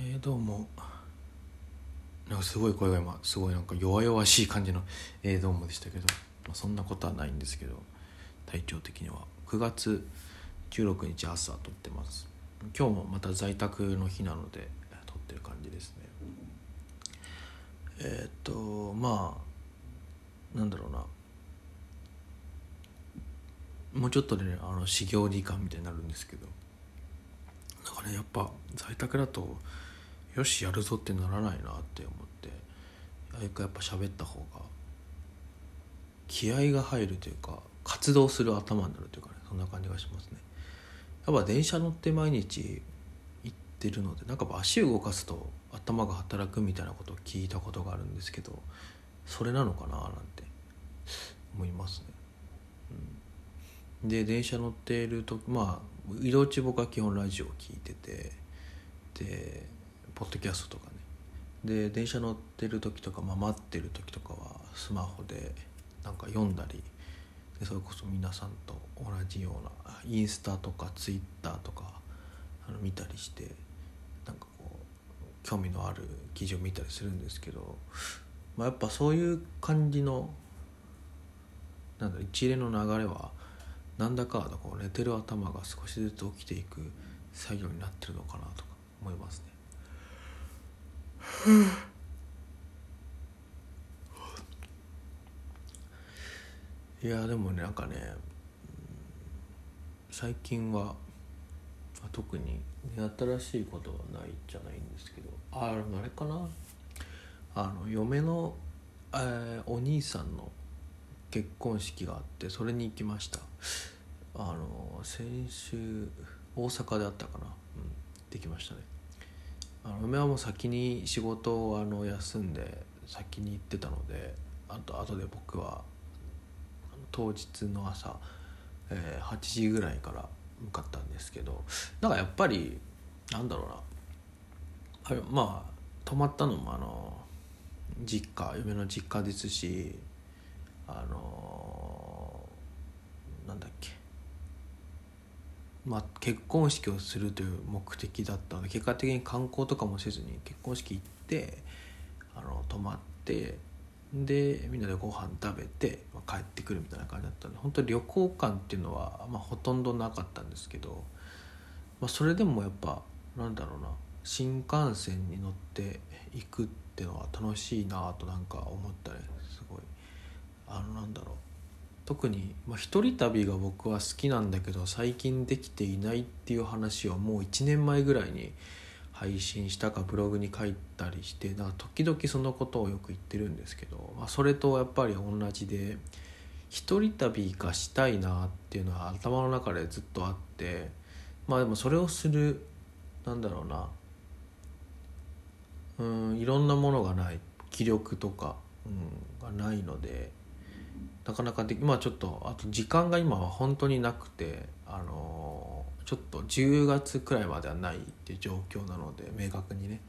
えー、どうも。なんかすごい声が今すごいなんか弱々しい感じの「えー、どうも」でしたけど、まあ、そんなことはないんですけど。体調的には。9月16日朝撮ってます。今日もまた在宅の日なので撮ってる感じですね。えー、っとまあなんだろうな。もうちょっとでねあの始業時間みたいになるんですけど。なんかねやっぱ在宅だとよしやるぞってならないなって思ってあれかやっぱ喋った方が気合が入るというか活動する頭になるというかねそんな感じがしますね。やっぱ電車乗って毎日行ってるのでなんか足動かすと頭が働くみたいなことを聞いたことがあるんですけどそれなのかななんて思いますね、うん、で電車乗っているとまあ移動中僕は基本ラジオを聞いててでポッドキャストとかねで電車乗ってる時とか、まあ、待ってる時とかはスマホでなんか読んだりでそれこそ皆さんと同じようなインスタとかツイッターとかあの見たりしてなんかこう興味のある記事を見たりするんですけど、まあ、やっぱそういう感じのなんだ一連の流れはなんだかこう寝てる頭が少しずつ起きていく作業になってるのかなとか思いますね。いやでもねなんかね最近は特に新しいことはないじゃないんですけどああれかな？あの嫁の、えー、お兄さんの結婚式があってそれに行きました。あの先週大阪であったかな、うん、行ってきましたね。あの嫁はもう先に仕事をあの休んで先に行ってたのであと後で僕は当日の朝、えー、8時ぐらいから向かったんですけどなんかやっぱりなんだろうな。あれまあ泊まったのもあの実家嫁の実家ですしあのなんだっけ。まあ、結婚式をするという目的だったので結果的に観光とかもせずに結婚式行ってあの泊まってでみんなでご飯食べて、まあ、帰ってくるみたいな感じだったんで本当に旅行感っていうのは、まあ、ほとんどなかったんですけど、まあ、それでもやっぱなんだろうな新幹線に乗っていくっていうのは楽しいなとなんか思ったねすごい。あのなんだろう。特に、まあ、一人旅が僕は好きなんだけど最近できていないっていう話をもう1年前ぐらいに配信したかブログに書いたりしてだか時々そのことをよく言ってるんですけど、まあ、それとやっぱり同じで一人旅がしたいなっていうのは頭の中でずっとあってまあでもそれをするなんだろうなうんいろんなものがない気力とか、うん、がないのでなかなかでまあちょっとあと時間が今は本当になくてあのちょっと10月くらいまではないっていう状況なので明確にね。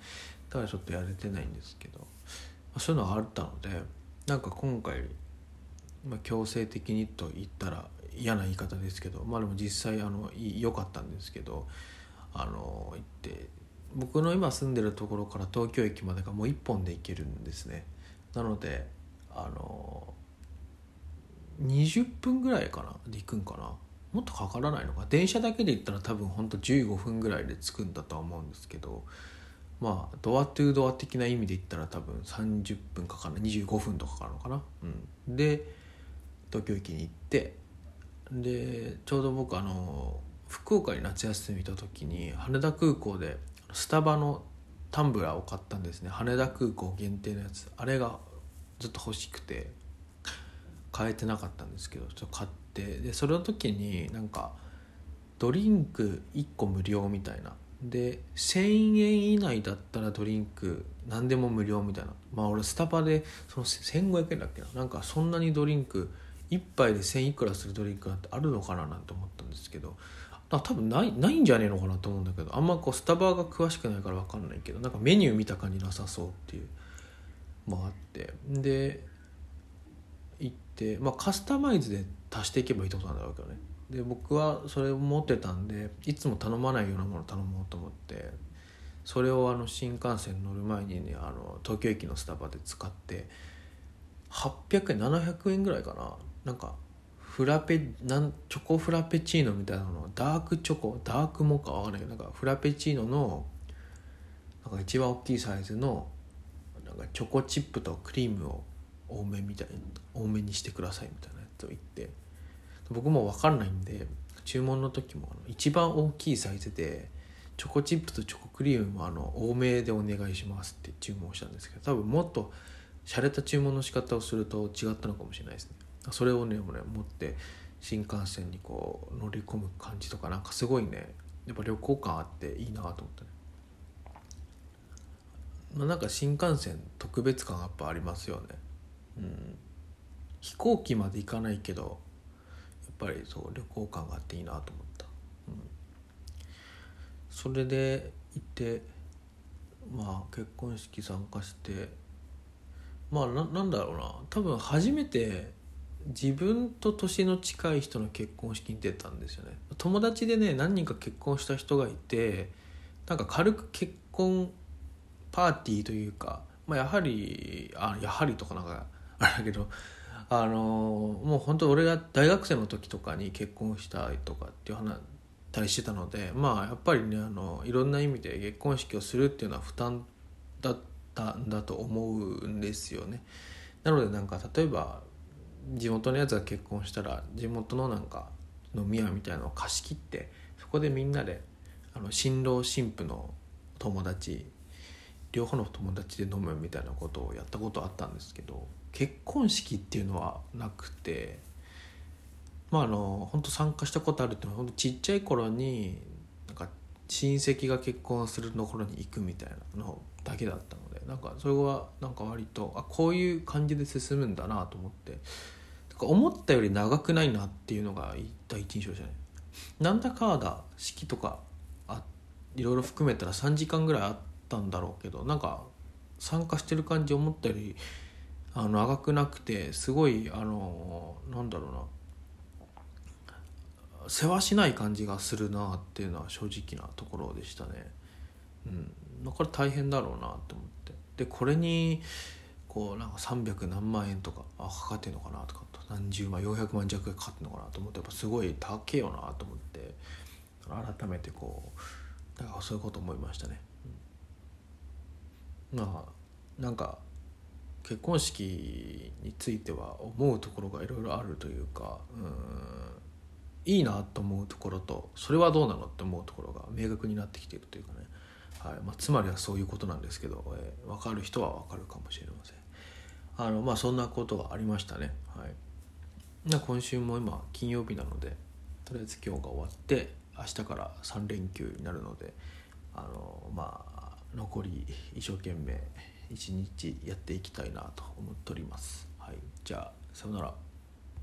だからちょっとやれてないんですけど、まあ、そういうのがあったのでなんか今回、まあ、強制的にと言ったら嫌な言い方ですけどまあでも実際あの良かったんですけどあの行って僕の今住んでるところから東京駅までがもう1本で行けるんですね。なのであの20分ぐらいかなで行くんかな？もっとかからないのか？電車だけで行ったら多分ほんと15分ぐらいで着くんだとは思うんですけどまあドアトゥードア的な意味で言ったら多分30分かかる25分とかかるのかな、うん、で東京駅に行ってでちょうど僕あの福岡に夏休みいた時に羽田空港でスタバのタンブラーを買ったんですね。羽田空港限定のやつ。あれがずっと欲しくて。買えてなかったんですけどちょっと買ってでそれの時になんかドリンク1個無料みたいな。で1,000円以内だったらドリンク何でも無料みたいな。まあ俺スタバでその1,500円だっけな。なんかそんなにドリンク1杯で1,000いくらするドリンクなんてあるのかななんて思ったんですけど。多分ないないんじゃねえのかなと思うんだけど。あんまこうスタバが詳しくないから分かんないけどなんかメニュー見た感じなさそうっていう。もあって。で行って、まあ、カスタマイズで足していけばいいってことなんだろうけどね。で僕はそれを持ってたんでいつも頼まないようなものを頼もうと思ってそれをあの新幹線乗る前にねあの東京駅のスタバで使って800円700円ぐらいかな。なんかフラペなんチョコフラペチーノみたいなのダークチョコダークモカわかんないけどなんかフラペチーノのなんか一番大きいサイズのなんかチョコチップとクリームを多めみたい多めにしてくださいみたいなやつを言って僕も分かんないんで注文の時も一番大きいサイズでチョコチップとチョコクリームもあの多めでお願いしますって注文したんですけど多分もっと洒落た注文の仕方をすると違ったのかもしれないですね。それをねもね持って新幹線にこう乗り込む感じとかなんかすごいねやっぱ旅行感あっていいなと思ってね。まあ、なんか新幹線特別感やっぱありますよね。飛行機まで行かないけどやっぱりそう旅行感があっていいなと思った、うん、それで行ってまあ結婚式参加してまあななんだろうな。多分初めて自分と年の近い人の結婚式に出たんですよね。友達でね何人か結婚した人がいてなんか軽く結婚パーティーというか、まあ、やはりあやはりとかなんかあれだけどあのもう本当俺が大学生の時とかに結婚したいとかっていう話たりしてたのでまあやっぱりねあのいろんな意味で結婚式をするっていうのは負担だったんだと思うんですよね。なのでなんか例えば地元のやつが結婚したら地元のなんか飲み屋みたいなのを貸し切ってそこでみんなであの新郎新婦の友達両方の友達で飲むみたいなことをやったことあったんですけど結婚式っていうのはなくてまああの本当参加したことあるっていうのは本当ちっちゃい頃になんか親戚が結婚するところに行くみたいなのだけだったのでなんかそれはなんか割とあこういう感じで進むんだなと思って思ったより長くないなっていうのが第一印象でしたね。なんだかだ式とかあいろいろ含めたら3時間ぐらいあったんだろうけどなんか参加してる感じ思ったよりあの長くなくてすごいあのなんだろうな世話しない感じがするなっていうのは正直なところでしたね。うん、だから大変だろうなと思ってでこれにこうなんか300何万円とかあかかってんのかなとか何十万400万弱かかってんのかなと思ってやっぱすごい高えよなと思って改めてこうなんかそういうこと思いましたね。まあなんか結婚式については思うところがいろいろあるというかうんいいなと思うところとそれはどうなのって思うところが明確になってきているというかね、はいまあ、つまりはそういうことなんですけど、えー、分かる人は分かるかもしれません。あのまあそんなことがありましたね。はい。今週も今金曜日なのでとりあえず今日が終わって明日から3連休になるのであのまあ残り一生懸命一日やっていきたいなと思っております。はい、じゃあさよなら。